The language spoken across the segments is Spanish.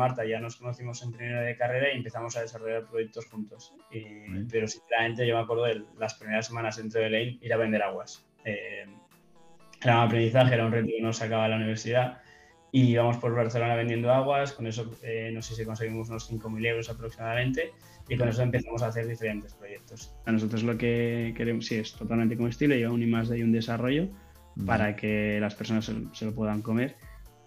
Marta ya nos conocimos en primero de carrera y empezamos a desarrollar proyectos juntos. pero sinceramente yo me acuerdo de las primeras semanas dentro de Lane ir a vender aguas. Eh, era un aprendizaje, era un reto que nos sacaba de la universidad y íbamos por Barcelona vendiendo aguas, con eso eh, no sé si conseguimos unos 5.000 euros aproximadamente y con eso empezamos a hacer diferentes proyectos. A nosotros lo que queremos, sí, es totalmente como estilo, y aún y más de un desarrollo para que las personas se, lo puedan comer.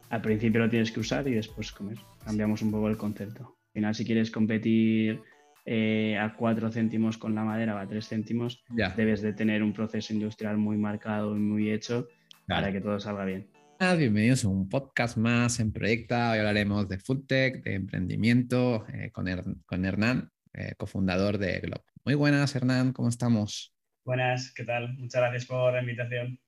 Al principio lo tienes que usar y después comer. Cambiamos un poco el concepto. Al final, si quieres competir eh, a 4 céntimos con la madera o a 3 céntimos, debes de tener un proceso industrial muy marcado y muy hecho para que todo salga bien. Bienvenidos a un podcast más en Proyecta. Hoy hablaremos de foodtech, de emprendimiento eh, con, con, Hernán, eh, cofundador de Glob. Muy buenas, Hernán, ¿cómo estamos? Buenas, ¿qué tal? Muchas gracias por la invitación.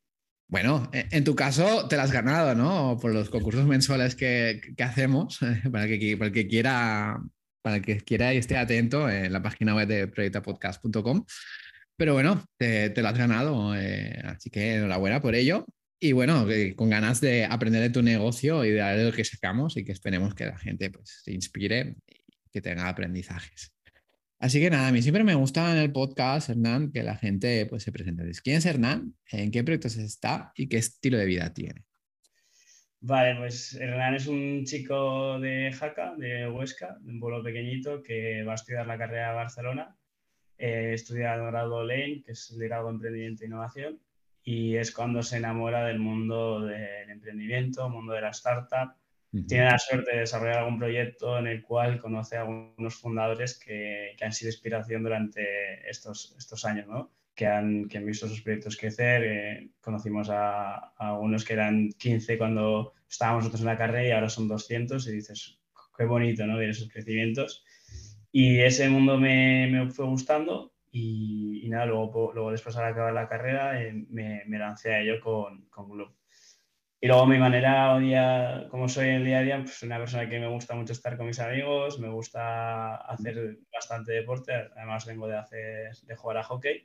Bueno, e, en tu caso te la has ganado, ¿no? Por los concursos mensuales que, hacemos, para, que, para el que quiera para que quiera y esté atento en la página web de proyectapodcast.com. Pero bueno, te, te, lo has ganado, eh, así que enhorabuena por ello. Y bueno, con ganas de aprender de tu negocio y de lo que sacamos y que esperemos que la gente pues, se inspire y que tenga aprendizajes. Así que nada, a mí siempre me gusta en el podcast, Hernán, que la gente pues, se presente. ¿Quién es Hernán? ¿En qué proyectos está? ¿Y qué estilo de vida tiene? Vale, pues Hernán es un chico de Jaca, de Huesca, de un pueblo pequeñito que va a estudiar la carrera de Barcelona. Eh, estudia el grado Lane, que es el grado Emprendimiento e Innovación y es cuando se enamora del mundo del emprendimiento, mundo de la startup. Tiene la suerte de desarrollar algún proyecto en el cual conoce a algunos fundadores que, que han sido inspiración durante estos, estos años, ¿no? que, han, que han visto sus proyectos crecer. Eh, conocimos a, a, algunos que eran 15 cuando estábamos nosotros en la carrera y ahora son 200 y dices, qué bonito ¿no? ver esos crecimientos. Y ese mundo me, me fue gustando y, nada, luego, luego después de acabar la carrera eh, me, me, lancé a ello con, con Globe. Y luego mi manera, día, como soy en el día a día, pues una persona que me gusta mucho estar con mis amigos, me gusta hacer bastante deporte, además vengo de, hacer, de jugar a hockey,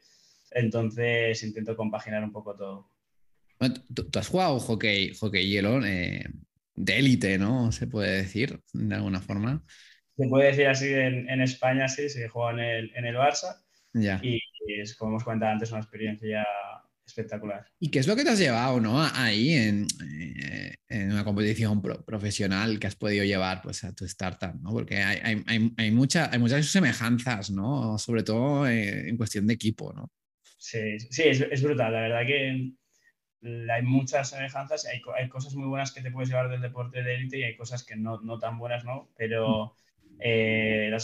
entonces intento compaginar un poco todo. tú, has jugado hockey, hockey hielo eh, de élite, ¿no? Se puede decir, de alguna forma. Se puede decir así en, en España, sí, se juega en el, en el Barça y es, como hemos comentado antes, una experiencia espectacular. ¿Y qué es lo que te has llevado ¿no? ahí en, eh, en una competición profesional que has podido llevar pues, a tu startup? ¿no? Porque hay, hay, hay, hay muchas semejanzas, ¿no? sobre todo eh, en cuestión de equipo. ¿no? Sí, sí es, es, brutal. La verdad que hay muchas semejanzas. Hay, hay, cosas muy buenas que te puedes llevar del deporte de élite y hay cosas que no, no tan buenas, ¿no? Pero... Mm. Eh,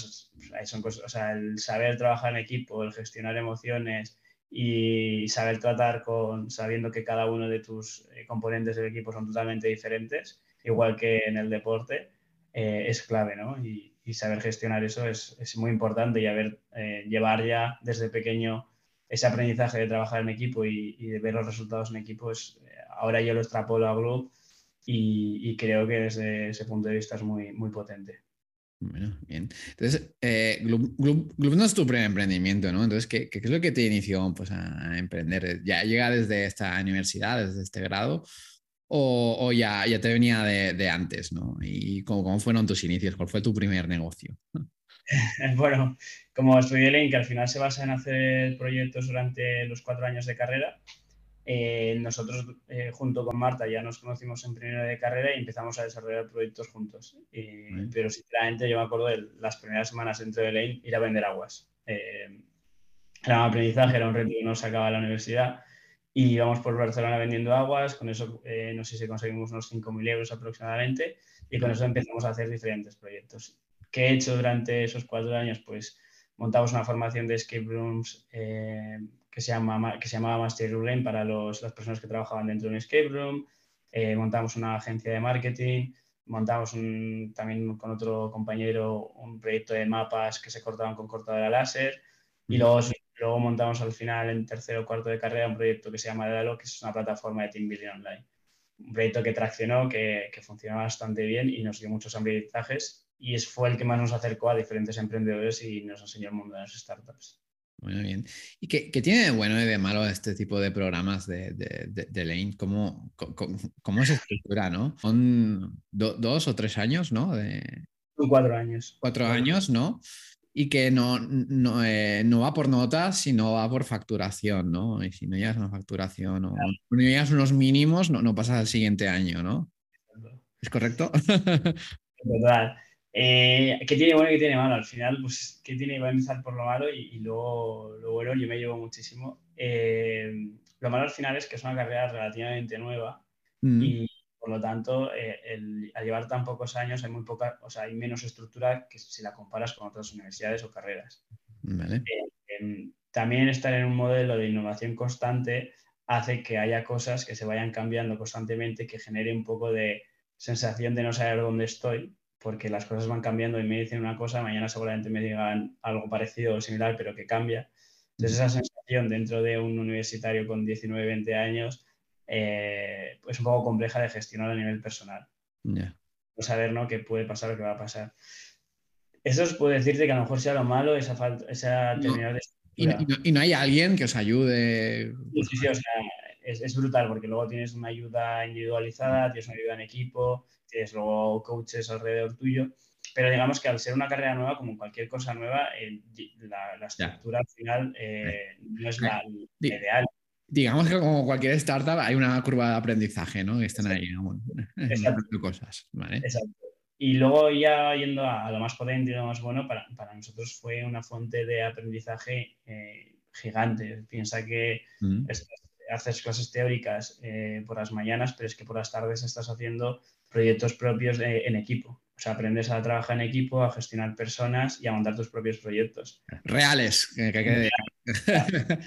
son cosas, o sea, el saber trabajar en equipo, el gestionar emociones y saber tratar con, sabiendo que cada uno de tus eh, componentes del equipo son totalmente diferentes, igual que en el deporte, eh, es clave, ¿no? Y, saber gestionar eso es, es muy importante y haber, llevar ya desde pequeño ese aprendizaje de trabajar en equipo y, de ver los resultados en equipo, es, ahora yo lo extrapolo a Globe y, y creo que desde ese punto de vista es muy, muy potente. Bueno, bien. Entonces, eh, no es tu primer emprendimiento, ¿no? Entonces, ¿qué, ¿qué, es lo que te inició pues, a emprender? ¿Ya llega desde esta universidad, desde este grado? ¿O, o ya, ya te venía de, de antes, ¿no? ¿Y cómo, cómo, fueron tus inicios? ¿Cuál fue tu primer negocio? bueno, como estudié Link, que al final se basa en hacer proyectos durante los cuatro años de carrera, eh, nosotros, eh, junto con Marta, ya nos conocimos en primero de carrera y empezamos a desarrollar proyectos juntos. pero sinceramente yo me acuerdo de las primeras semanas dentro de Lane ir a vender aguas. Eh, era un aprendizaje, era un reto que nos sacaba la universidad y íbamos por Barcelona vendiendo aguas, con eso no sé si conseguimos unos 5.000 euros aproximadamente y con eso empezamos a hacer diferentes proyectos. ¿Qué he hecho durante esos cuatro años? Pues montamos una formación de escape rooms que se, llama, que se llamaba Master Room para los, las personas que trabajaban dentro de un escape room. Eh, montamos una agencia de marketing, montamos también con otro compañero un proyecto de mapas que se cortaban con cortadora láser y luego, luego montamos al final en tercero o cuarto de carrera un proyecto que se llama Dalo, que es una plataforma de team building online. Un proyecto que traccionó, que, que funcionó bastante bien y nos dio muchos aprendizajes y es, fue el que más nos acercó a diferentes emprendedores y nos enseñó el mundo de las startups. Muy bien. ¿Y qué, qué, tiene de bueno y de malo este tipo de programas de, de, de, Lane? ¿Cómo, cómo, cómo, se estructura, no? Son dos o tres años, ¿no? De, cuatro años. Cuatro años, ¿no? Y que no, no, eh, no, va por notas, sino va por facturación, ¿no? Y si no llegas a una facturación o no llegas unos mínimos, no, no pasas al siguiente año, ¿no? ¿Es correcto? Total. Eh, ¿Qué tiene bueno y qué tiene malo? Al final, pues, ¿qué tiene? Va a empezar por lo malo y, luego lo bueno yo me llevo muchísimo. Eh, lo malo al final es que es una carrera relativamente nueva mm. y por lo tanto, eh, al llevar tan pocos años hay muy poca, o sea, hay menos estructura que si la comparas con otras universidades o carreras. Em, también estar en un modelo de innovación constante hace que haya cosas que se vayan cambiando constantemente, que genere un poco de sensación de no saber dónde estoy, porque las cosas van cambiando y me dicen una cosa, mañana seguramente me digan algo parecido o similar, pero que cambia. Entonces esa sensación dentro de un universitario con 19, 20 años eh, es un poco compleja de gestionar a nivel personal. No saber ¿no? qué puede pasar o qué va a pasar. Eso os puede decirte que a lo mejor sea lo malo, esa, falta, esa terminar de... ¿Y no, y no, hay alguien que os ayude? Sí, sí, o sea, es, es, brutal porque luego tienes una ayuda individualizada, tienes una ayuda en equipo, tienes luego coaches alrededor tuyo, pero digamos que al ser una carrera nueva, como cualquier cosa nueva, la, estructura al final eh, no es la, ideal. Digamos que como cualquier startup hay una curva de aprendizaje, ¿no? Que están ahí, bueno, cosas, ¿vale? Exacto. Y luego ya yendo a, lo más potente y lo más bueno, para, para nosotros fue una fuente de aprendizaje eh, gigante. Piensa que mm haces clases teóricas eh, por las mañanas, pero es que por las tardes estás haciendo proyectos propios en equipo. O sea, aprendes a trabajar en equipo, a gestionar personas y a montar tus propios proyectos. Reales. Que,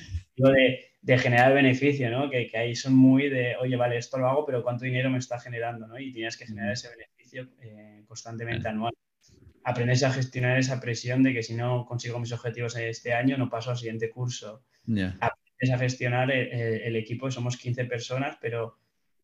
de, generar beneficio, ¿no? Que, ahí son muy de, oye, vale, esto lo hago, pero ¿cuánto dinero me está generando? ¿no? Y tienes que generar ese beneficio eh, constantemente anual. Aprendes a gestionar esa presión de que si no consigo mis objetivos este año, no paso al siguiente curso a gestionar el, equipo, somos 15 personas, pero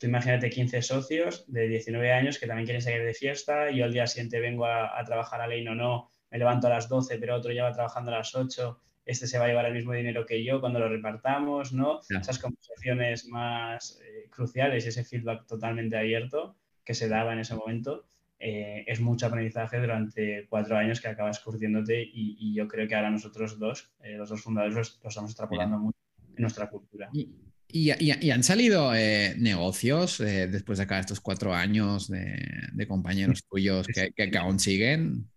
tú imagínate 15 socios de 19 años que también quieren salir de fiesta, y yo al día siguiente vengo a, trabajar a ley o no, me levanto a las 12, pero otro ya va trabajando a las 8, este se va a llevar el mismo dinero que yo cuando lo repartamos, ¿no? Esas conversaciones más eh, cruciales y ese feedback totalmente abierto que se daba en ese momento. Eh, es mucho aprendizaje durante cuatro años que acabas curtiéndote y, yo creo que ahora nosotros dos, eh, los dos fundadores, lo, estamos extrapolando mucho en nuestra cultura. ¿Y, han salido eh, negocios eh, después de acá estos cuatro años de, compañeros tuyos que, que, aún siguen?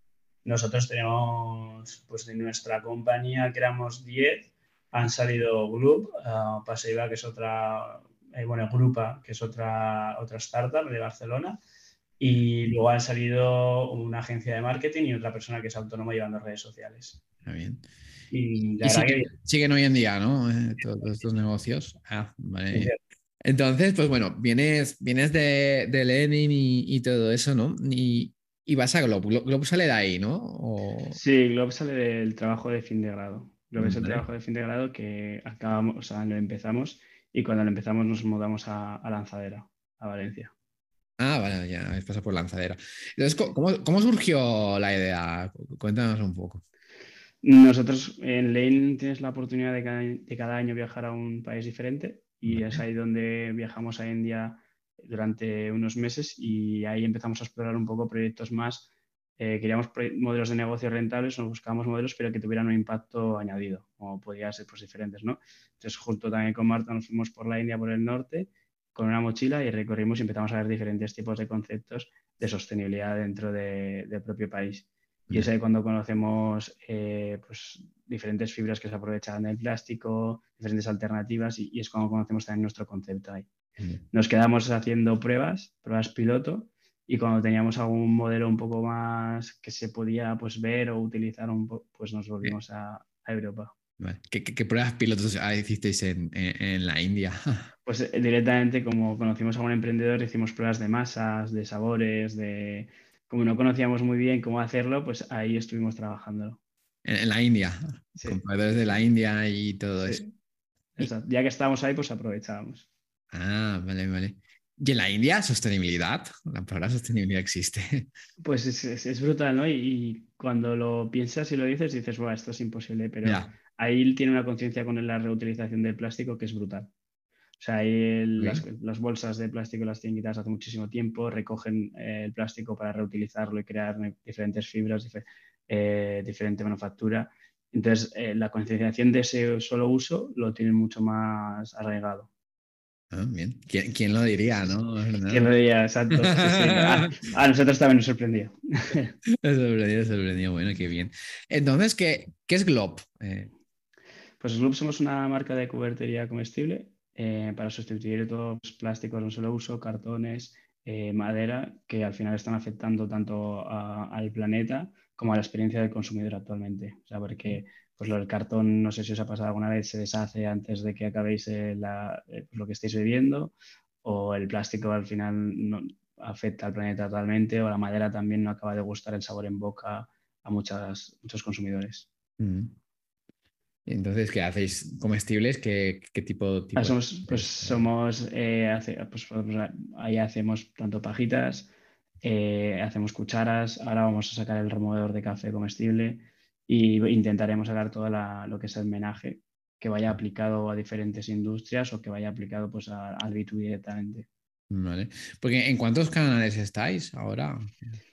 Nosotros tenemos, pues en nuestra compañía, que éramos 10, han salido Group, uh, Paseiva, que es otra, eh, bueno, Grupa, que es otra, otra startup de Barcelona, y luego han salido una agencia de marketing y otra persona que es autónoma llevando redes sociales. Muy bien. Y, siguen hoy en día, ¿no? Eh, todos estos negocios. Ah, Entonces, pues bueno, vienes, vienes de, de Lenin y, todo eso, ¿no? Y, vas a Globo. Globo sale de ahí, ¿no? Sí, Globo sale del trabajo de fin de grado. Globo es el trabajo de fin de grado que acabamos, o sea, lo empezamos y cuando lo empezamos nos mudamos a, Lanzadera, a Valencia. Ah, vale, ya habéis pasado por Lanzadera. Entonces, ¿cómo, ¿cómo, surgió la idea? Cuéntanos un poco. Nosotros en Lane tienes la oportunidad de cada, año viajar a un país diferente y es ahí donde viajamos a India durante unos meses y ahí empezamos a explorar un poco proyectos más. Eh, queríamos modelos de negocio rentables, nos buscábamos modelos pero que tuvieran un impacto añadido, como podía ser pues, diferentes, ¿no? Entonces, justo también con Marta nos fuimos por la India, por el norte, con una mochila y recorrimos y empezamos a ver diferentes tipos de conceptos de sostenibilidad dentro del propio país. Y es ahí cuando conocemos eh, pues, diferentes fibras que se aprovechan del plástico, diferentes alternativas y, es cuando conocemos también nuestro concepto ahí. Nos quedamos haciendo pruebas, pruebas piloto, y cuando teníamos algún modelo un poco más que se podía pues, ver o utilizar, un pues nos volvimos a, Europa. ¿Qué, pruebas pilotos hicisteis en, en, la India? Pues eh, directamente, como conocimos a un emprendedor, hicimos pruebas de masas, de sabores, de, como no conocíamos muy bien cómo hacerlo, pues ahí estuvimos trabajando. En, la India, con proveedores de la India y todo eso. Ya que estábamos ahí, pues aprovechábamos. Ah, vale, vale. ¿Y en la India, sostenibilidad? La palabra sostenibilidad existe. Pues es, brutal, ¿no? Y, cuando lo piensas y lo dices, dices, bueno, esto es imposible, pero ahí tiene una conciencia con la reutilización del plástico que es brutal. O sea, ahí las, bolsas de plástico las tienen quitadas hace muchísimo tiempo, recogen eh, el plástico para reutilizarlo y crear diferentes fibras, eh, diferente manufactura. Entonces, eh, la concienciación de ese solo uso lo tienen mucho más arraigado. Ah, bien. ¿Quién, lo diría, no? ¿Quién lo diría? Exacto. A, nosotros también nos sorprendió. Nos sorprendió, sorprendió. Bueno, qué bien. Entonces, ¿qué, qué es Glob? Pues Glob somos una marca de cubertería comestible eh, para sustituir todos los plásticos de un solo uso, cartones, eh, madera, que al final están afectando tanto al planeta como a la experiencia del consumidor actualmente. O sea, porque pues, el cartón, no sé si os ha pasado alguna vez, se deshace antes de que acabéis eh, lo que estéis bebiendo, o el plástico al final no, afecta al planeta totalmente, o la madera también no acaba de gustar el sabor en boca a muchas, muchos consumidores. Mm. Entonces, ¿qué hacéis comestibles? ¿Qué, qué tipo, tipo somos, Pues somos, eh, pues, ahí hacemos tanto pajitas, eh, hacemos cucharas, ahora vamos a sacar el removedor de café comestible y intentaremos sacar todo lo que es el menaje que vaya aplicado a diferentes industrias o que vaya aplicado pues al B2B directamente. Vale. Porque ¿en cuántos canales estáis ahora?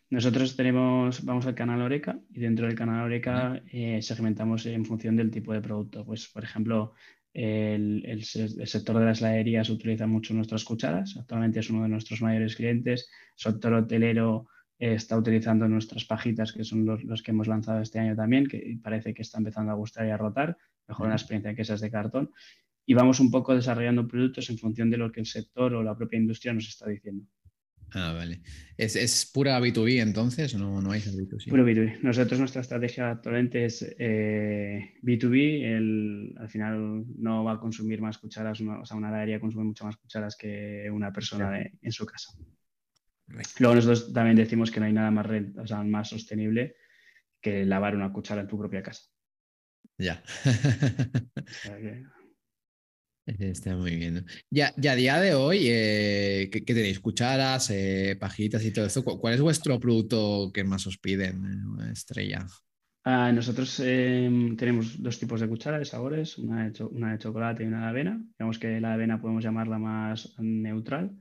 Nosotros tenemos, vamos al canal Oreca y dentro del canal Oreca eh, segmentamos en función del tipo de producto. Pues, por ejemplo, el, sector de las heladerías utiliza mucho nuestras cucharas. Actualmente es uno de nuestros mayores clientes. El sector hotelero eh, está utilizando nuestras pajitas, que son los, que hemos lanzado este año también, que parece que está empezando a gustar y a rotar. Mejor la experiencia que esas de cartón. Y vamos un poco desarrollando productos en función de lo que el sector o la propia industria nos está diciendo. Ah, vale. ¿Es, pura B2B entonces? ¿No, no hay B2C? Puro B2B. Nosotros nuestra estrategia actualmente es B2B. Eh, el, al final no va a consumir más cucharas, o sea, una heladería consume mucho más cucharas que una persona en su casa. Luego nosotros también decimos que no hay nada más, o sea, más sostenible que lavar una cuchara en tu propia casa. Ya. Está muy bien. Ya, ya a día de hoy, eh, ¿qué, tenéis? ¿Cucharas, eh, pajitas y todo esto? ¿Cuál es vuestro producto que más os piden, eh, estrella? Ah, nosotros em, tenemos dos tipos de cucharas de sabores, una de, chocolate y una de avena. Digamos que la avena podemos llamarla más neutral.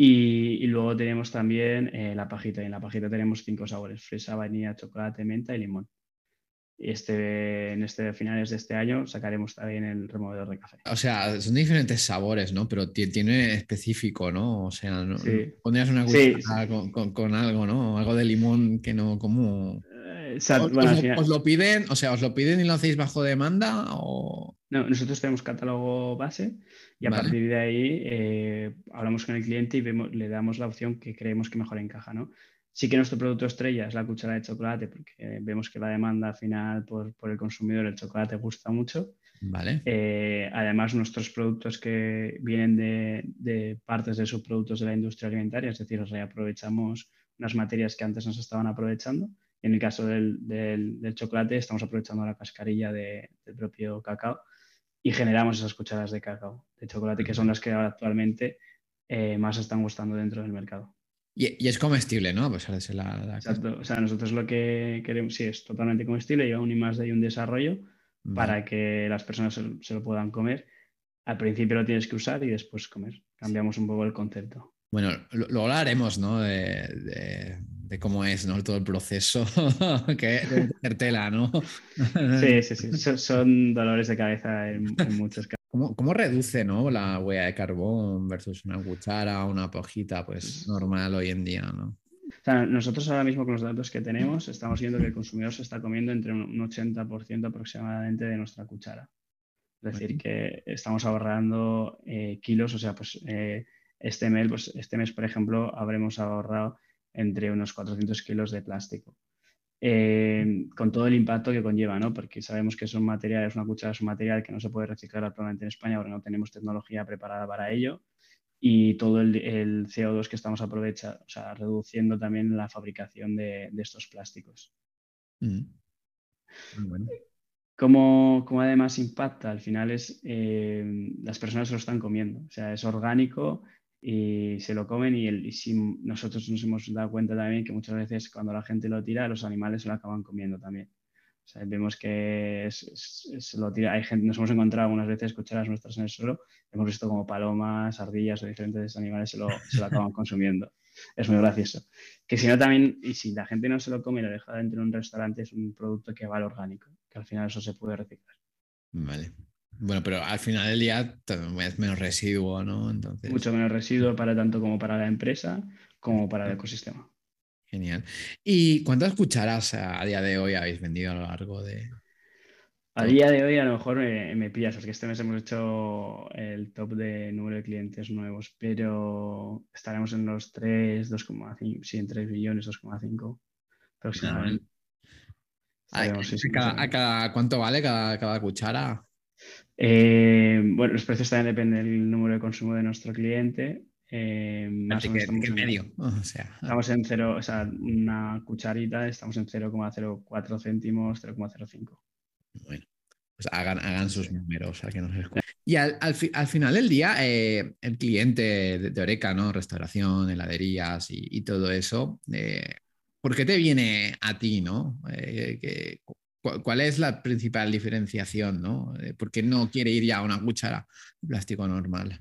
Y luego tenemos también la pajita. Y en la pajita tenemos cinco sabores, fresa, vainilla, chocolate, menta y limón. Este, en este finales de este año sacaremos también el removedor de café. O sea, son diferentes sabores, ¿no? Pero tiene específico, ¿no? O sea, ¿no? pondrías una cuchara con, algo, ¿no? Algo de limón que no, como... Eh, os, lo piden, o sea, ¿os lo piden y lo hacéis bajo demanda o...? No, nosotros tenemos catálogo base y a partir de ahí eh, hablamos con el cliente y vemos, le damos la opción que creemos que mejor encaja, ¿no? Sí que nuestro producto estrella es la cuchara de chocolate, porque vemos que la demanda al final por, el consumidor, el chocolate gusta mucho. Vale. Eh, además, nuestros productos que vienen de, partes de subproductos de la industria alimentaria, es decir, reaprovechamos unas materias que antes nos estaban aprovechando. En el caso del, chocolate, estamos aprovechando la cascarilla del propio cacao y generamos esas cucharas de cacao, de chocolate, que son las que actualmente eh, más están gustando dentro del mercado. Y, es comestible, ¿no? Pues la, Exacto. O sea, nosotros lo que queremos, sí, es totalmente comestible y aún y más de ahí un desarrollo para que las personas se, lo puedan comer. Al principio lo tienes que usar y después comer. Cambiamos un poco el concepto. Bueno, luego lo haremos, ¿no? De, cómo es, ¿no? Todo el proceso que es tela, ¿no? sí, sí, sí. Son, dolores de cabeza en, en muchos casos. ¿Cómo, reduce ¿no? la huella de carbón versus una cuchara o una pojita pues, normal hoy en día? ¿no? nosotros ahora mismo con los datos que tenemos estamos viendo que el consumidor se está comiendo entre un 80% aproximadamente de nuestra cuchara. Es decir, que estamos ahorrando eh, kilos, o sea, pues eh, este, mes, pues este mes, por ejemplo, habremos ahorrado entre unos 400 kilos de plástico. Eh, con todo el impacto que conlleva, ¿no? Porque sabemos que son materiales, una cuchara es un material que no se puede reciclar actualmente en España porque no tenemos tecnología preparada para ello y todo el, CO2 que estamos aprovechando, o sea, reduciendo también la fabricación de, estos plásticos. Mm. Bueno. ¿Cómo, además impacta? Al final es, eh, las personas se lo están comiendo, o sea, es orgánico, y se lo comen y, el, si nosotros nos hemos dado cuenta también que muchas veces cuando la gente lo tira, los animales se lo acaban comiendo también. O vemos que es, lo tira. Hay gente, nos hemos encontrado algunas veces cucharas nuestras en el suelo, hemos visto como palomas, ardillas o diferentes animales se lo, se lo acaban consumiendo. Es muy gracioso. Que si no también, y si la gente no se lo come y lo deja dentro de un restaurante, es un producto que va al orgánico, que al final eso se puede reciclar. Vale. Bueno, pero al final del día es menos residuo, ¿no? Entonces... Mucho menos residuo para tanto como para la empresa como para el ecosistema. Genial. ¿Y cuántas cucharas a día de hoy habéis vendido a lo largo de...? A día de hoy a lo mejor me, pillas, porque este mes hemos hecho el top de número de clientes nuevos, pero estaremos en los 3, 2,5, sí, en 3 millones, 2,5 aproximadamente. ¿A, cada, cuánto vale cada, cuchara? Eh, bueno, los precios también dependen del número de consumo de nuestro cliente. Eh, más o menos estamos, medio. estamos en cero, o sea, una cucharita, estamos en 0,04 céntimos, 0,05. Bueno, pues hagan, hagan sus números a que nos Y al, al, final del día, eh, el cliente de, Oreca, ¿no? Restauración, heladerías y, todo eso, eh, ¿por qué te viene a ti, no? Que, ¿Cuál es la principal diferenciación? ¿no? ¿Por qué no quiere ir ya a una cuchara de plástico normal?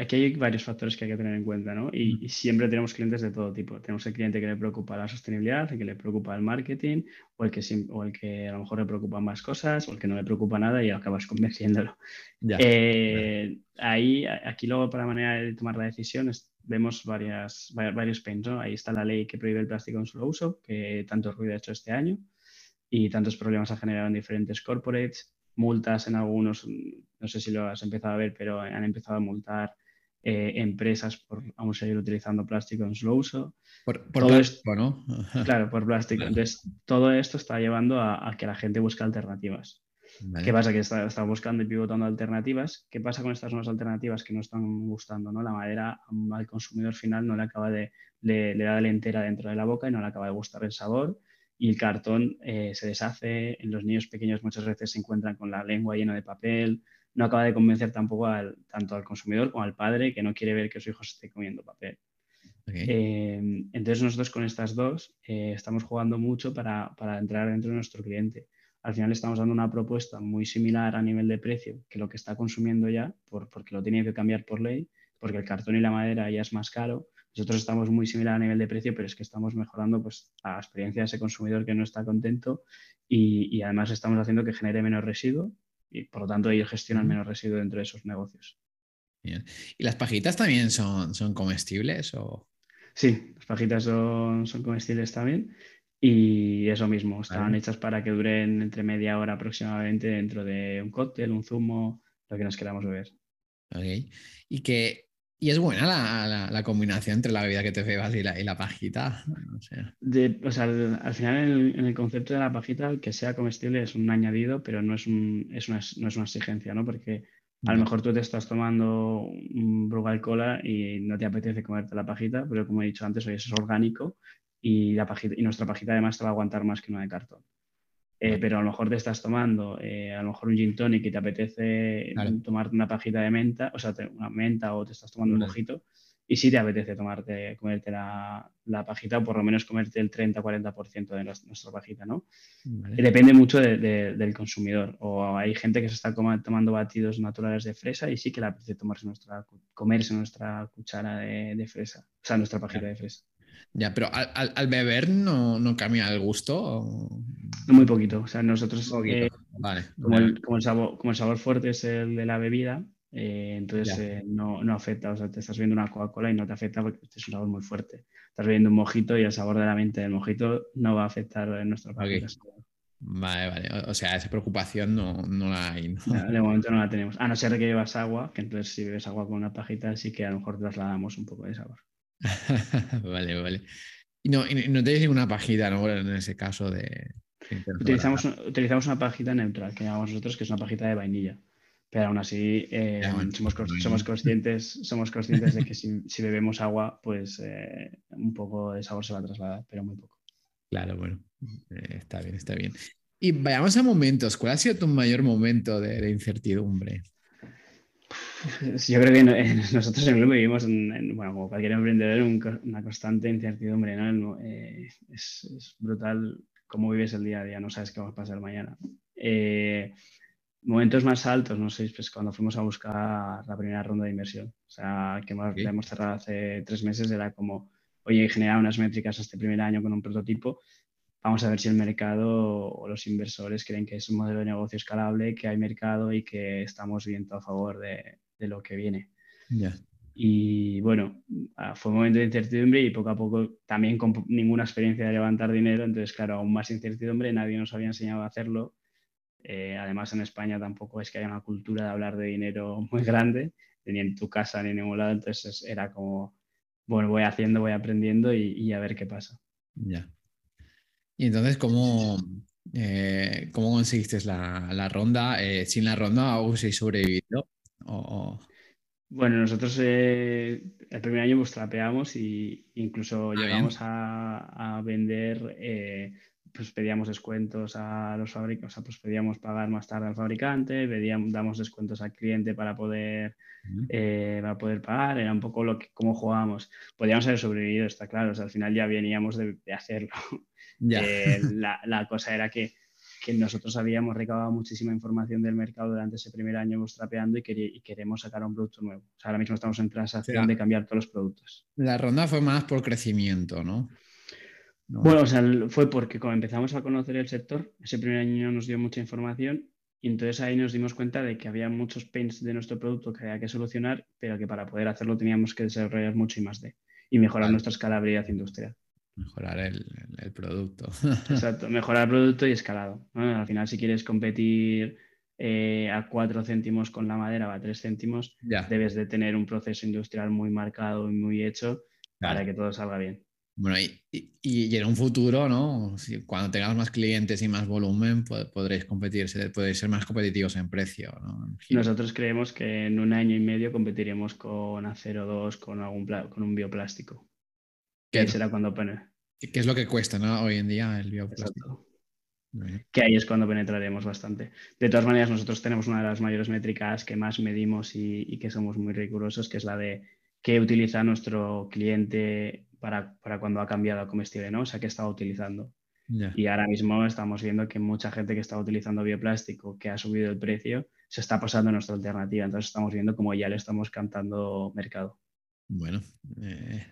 aquí hay varios factores que hay que tener en cuenta, ¿no? Y, siempre tenemos clientes de todo tipo. Tenemos el cliente que le preocupa la sostenibilidad, el que le preocupa el marketing, o el que, o el que a lo mejor le preocupan más cosas, o el que no le preocupa nada y acabas convenciéndolo. Eh, ahí, aquí luego para la manera de tomar la decisión vemos varias, varios pains, ¿no? Ahí está la ley que prohíbe el plástico en solo uso, que tanto ruido ha hecho este año y tantos problemas ha generado en diferentes corporates, multas en algunos, no sé si lo has empezado a ver, pero han empezado a multar eh, empresas por aún seguir utilizando plástico en su uso. Por, plástico, ¿no? claro, por plástico. Entonces, todo esto está llevando a, que la gente busque alternativas. ¿Qué pasa? Que está, está, buscando y pivotando alternativas. ¿Qué pasa con estas nuevas alternativas que no están gustando? ¿no? La madera al consumidor final no le acaba de, le, le da la entera dentro de la boca y no le acaba de gustar el sabor y el cartón eh, se deshace. En los niños pequeños muchas veces se encuentran con la lengua llena de papel. No acaba de convencer tampoco al, tanto al consumidor como al padre que no quiere ver que su hijo se esté comiendo papel. Eh, entonces nosotros con estas dos eh, estamos jugando mucho para, para, entrar dentro de nuestro cliente. Al final estamos dando una propuesta muy similar a nivel de precio que lo que está consumiendo ya, por, porque lo tiene que cambiar por ley, porque el cartón y la madera ya es más caro nosotros estamos muy similar a nivel de precio, pero es que estamos mejorando pues, la experiencia de ese consumidor que no está contento y, además estamos haciendo que genere menos residuo y por lo tanto ellos gestionan menos residuo dentro de esos negocios. Bien. ¿Y las pajitas también son, son comestibles? O... Sí, las pajitas son, son comestibles también. Y eso mismo, están hechas para que duren entre media hora aproximadamente dentro de un cóctel, un zumo, lo que nos queramos beber. Ok. Y que y es buena la, combinación entre la bebida que te bebas y la, y la pajita. O sea, al, final, en el, concepto de la pajita, que sea comestible es un añadido, pero no es, un, es, una, no es una exigencia, ¿no? Porque a lo mejor tú te estás tomando un Brugal Cola y no te apetece comerte la pajita, pero como he dicho antes, hoy es orgánico y, la pajita, y nuestra pajita además te va a aguantar más que una de cartón. Eh, pero a lo mejor te estás tomando eh, a lo mejor un gin tonic y te apetece tomarte una pajita de menta, o sea, una menta o te estás tomando un mojito y sí te apetece tomarte, comerte la, la pajita o por lo menos comerte el 30-40% de nuestra pajita, ¿no? Depende mucho del consumidor. O hay gente que se está tomando batidos naturales de fresa y sí que le apetece tomarse nuestra, comerse nuestra cuchara de, fresa, o sea, nuestra pajita de fresa. Ya, pero al, beber no, no, cambia el gusto. Muy poquito. O sea, nosotros, eh, vale, como, El, como, el sabor, como el sabor fuerte es el de la bebida, eh, entonces eh, no, no, afecta. O sea, te estás viendo una Coca-Cola y no te afecta porque es un sabor muy fuerte. Estás bebiendo un mojito y el sabor de la mente del mojito no va a afectar en nuestro país. Vale, vale. O sea, esa preocupación no, no la hay. de momento no la tenemos. A no ser que llevas agua, que entonces si bebes agua con una pajita, sí que a lo mejor trasladamos un poco de sabor. vale, vale. Y no, no tenéis ninguna pajita, ¿no? En ese caso de. Utilizamos, utilizamos una pajita neutral que llamamos nosotros, que es una pajita de vainilla. Pero aún así, eh, somos, somos, conscientes, somos conscientes de que si, bebemos agua, pues eh, un poco de sabor se va a trasladar, pero muy poco. Claro, bueno, eh, está bien, está bien. Y vayamos a momentos. ¿Cuál ha sido tu mayor momento de incertidumbre? Yo creo que nosotros en el grupo vivimos, en, bueno, como cualquier emprendedor, una constante incertidumbre, ¿no? Eh, es, brutal cómo vives el día a día, no sabes qué va a pasar mañana. Eh, momentos más altos, no sé, pues cuando fuimos a buscar la primera ronda de inversión, o sea, que hemos cerrado hace tres meses, era como, oye, generar unas métricas este primer año con un prototipo, vamos a ver si el mercado o los inversores creen que es un modelo de negocio escalable, que hay mercado y que estamos viendo a favor de, lo que viene. Y bueno, ah, fue un momento de incertidumbre y poco a poco también con ninguna experiencia de levantar dinero, entonces claro, aún más incertidumbre, nadie nos había enseñado a hacerlo eh, además, en España tampoco es que haya una cultura de hablar de dinero muy grande, ni en tu casa ni en ningún lado. Entonces era como, bueno, voy haciendo, voy aprendiendo y, a ver qué pasa. Ya. Y entonces, ¿cómo, eh, ¿cómo conseguiste la, ronda? Eh, ¿Sin la ronda habéis sobrevivido? Bueno, nosotros el primer año trapeamos e incluso ah, llegamos a, a, vender pues pedíamos descuentos a los fabricantes, o sea, pues pedíamos pagar más tarde al fabricante, pedíamos, damos descuentos al cliente para poder, eh, para poder pagar, era un poco lo que, cómo jugábamos. Podíamos haber sobrevivido, está claro, o sea, al final ya veníamos de, hacerlo. Eh, la, la, cosa era que, que, nosotros habíamos recabado muchísima información del mercado durante ese primer año trapeando y, y, queremos sacar un producto nuevo. O sea, ahora mismo estamos en transacción de cambiar todos los productos. La ronda fue más por crecimiento, ¿no? Bueno, o sea, fue porque como empezamos a conocer el sector, ese primer año nos dio mucha información y entonces ahí nos dimos cuenta de que había muchos pains de nuestro producto que había que solucionar, pero que para poder hacerlo teníamos que desarrollar mucho y más de y mejorar nuestra escalabilidad industrial. Mejorar el, producto. Exacto, mejorar el producto y escalado. Al final, si quieres competir eh, a cuatro céntimos con la madera o a tres céntimos, debes de tener un proceso industrial muy marcado y muy hecho para que todo salga bien. Bueno, y, en un futuro, ¿no? cuando tengamos más clientes y más volumen, podréis competir, podréis ser más competitivos en precio, ¿no? Nosotros creemos que en un año y medio competiremos con Acero 2, con, algún con un bioplástico. ¿Qué será cuando pone? ¿Qué es lo que cuesta, ¿no? Hoy en día el bioplástico. Que ahí es cuando penetraremos bastante. De todas maneras, nosotros tenemos una de las mayores métricas que más medimos y, y que somos muy rigurosos, que es la de qué utiliza nuestro cliente para, cuando ha cambiado a comestible, ¿no? O sea, que estaba utilizando. Y ahora mismo estamos viendo que mucha gente que estaba utilizando bioplástico, que ha subido el precio, se está pasando a nuestra alternativa. Entonces estamos viendo como ya le estamos cantando mercado. Bueno, eh,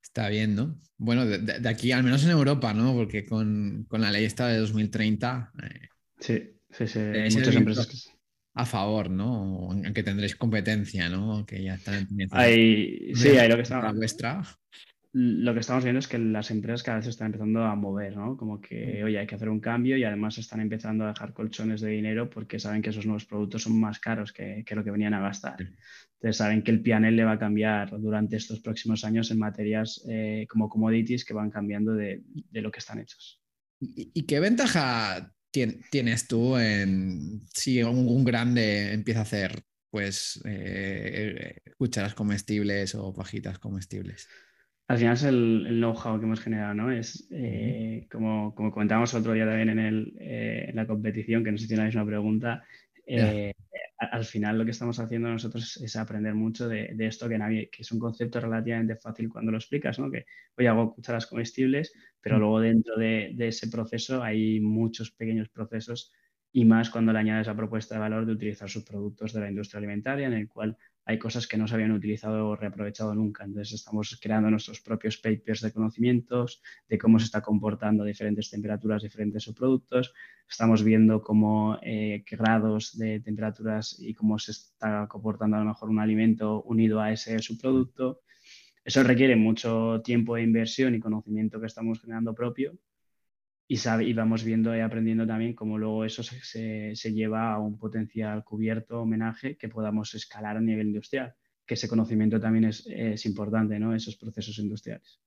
está bien, ¿no? Bueno, de, aquí, al menos en Europa, ¿no? Porque con, la ley esta de 2030... Eh, sí, sí, sí. Hay muchas empresas a favor, ¿no? Aunque tendréis competencia, ¿no? Que ya están en Sí, hay lo que está... Vuestra lo que estamos viendo es que las empresas cada vez se están empezando a mover, ¿no? Como que, mm. oye, hay que hacer un cambio y además están empezando a dejar colchones de dinero porque saben que esos nuevos productos son más caros que, lo que venían a gastar. Entonces saben que el PNL le va a cambiar durante estos próximos años en materias eh, como commodities que van cambiando de, lo que están hechos. ¿Y, qué ventaja tienes tú en si un, grande empieza a hacer pues eh, cucharas comestibles o pajitas comestibles? Al final es el, know-how que hemos generado, ¿no? Es eh, como, como comentábamos otro día también en, el, eh, en la competición, que no sé si tenéis una pregunta, eh, al final lo que estamos haciendo nosotros es aprender mucho de, esto que nadie, que es un concepto relativamente fácil cuando lo explicas, ¿no? Que hoy hago cucharas comestibles, pero luego dentro de, de, ese proceso hay muchos pequeños procesos y más cuando le añades la propuesta de valor de utilizar sus productos de la industria alimentaria, en el cual hay cosas que no se habían utilizado o reaprovechado nunca. Entonces estamos creando nuestros propios papers de conocimientos, de cómo se está comportando a diferentes temperaturas diferentes subproductos. Estamos viendo cómo eh, qué grados de temperaturas y cómo se está comportando a lo mejor un alimento unido a ese subproducto. Eso requiere mucho tiempo e inversión y conocimiento que estamos generando propio y, vamos viendo y aprendiendo también cómo luego eso se, se, lleva a un potencial cubierto, homenaje que podamos escalar a nivel industrial, que ese conocimiento también es, es importante, ¿no? Esos procesos industriales.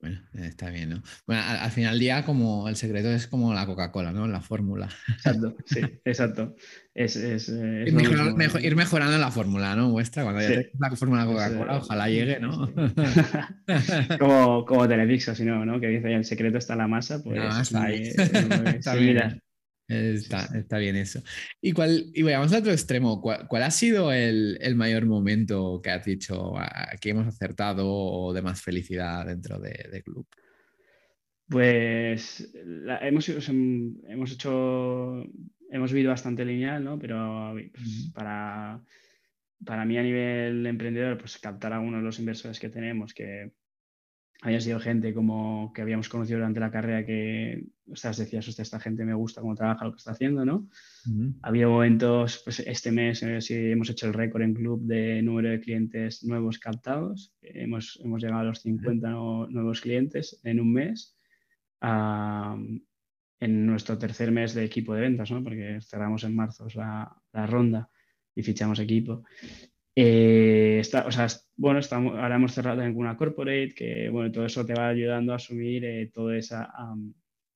Bueno, está bien, ¿no? Bueno, al, final del día, como el secreto es como la Coca-Cola, ¿no? La fórmula. Exacto, sí, exacto. Es, es, eh, ir, mejorando la fórmula, ¿no? Vuestra, cuando ya la fórmula Coca-Cola, ojalá llegue, ¿no? como, como Televix, si no, ¿no? Que dice, el secreto está en la masa, pues está ahí. está bien. Está, bien eso. Y, cuál, y vamos al otro extremo. ¿Cuál, ha sido el, mayor momento que has dicho aquí hemos acertado o de más felicidad dentro del de club? Pues hemos, hemos hecho, hemos vivido bastante lineal, ¿no? Pero pues, para, para mí a nivel emprendedor, pues captar a algunos de los inversores que tenemos, que había sido gente como que habíamos conocido durante la carrera que, o sea, decías, esta gente me gusta cómo trabaja, lo que está haciendo, ¿no? Ha habido momentos, pues este mes eh, sí hemos hecho el récord en club de número de clientes nuevos captados. Hemos, hemos llegado a los 50 nuevos clientes en un mes. en nuestro tercer mes de equipo de ventas, ¿no? Porque cerramos en marzo la, la ronda y fichamos equipo. Eh, está, o sea, bueno, estamos, ahora hemos cerrado en una corporate que, bueno, todo eso te va ayudando a asumir eh, todo, esa,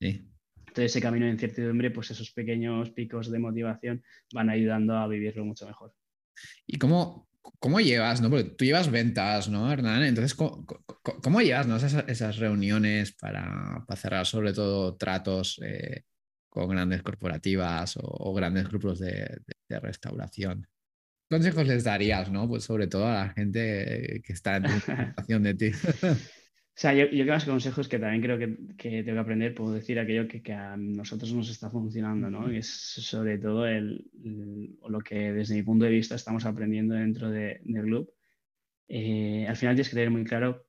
todo ese camino de incertidumbre, pues esos pequeños picos de motivación van ayudando a vivirlo mucho mejor. ¿Y cómo, cómo llevas, no? Porque tú llevas ventas, ¿no, Hernán? Entonces, ¿cómo, llevas ¿no? esas, reuniones para, para, cerrar sobre todo tratos eh, con grandes corporativas o, grandes grupos de restauración? Consejos les darías, no? Pues sobre todo a la gente que está en situación de ti. O sea, yo, yo que más consejos que también creo que, que tengo que aprender, puedo decir aquello que, que, a nosotros nos está funcionando, ¿no? Y es sobre todo el, lo que desde mi punto de vista estamos aprendiendo dentro de, del Gloop. Eh, al final tienes que tener muy claro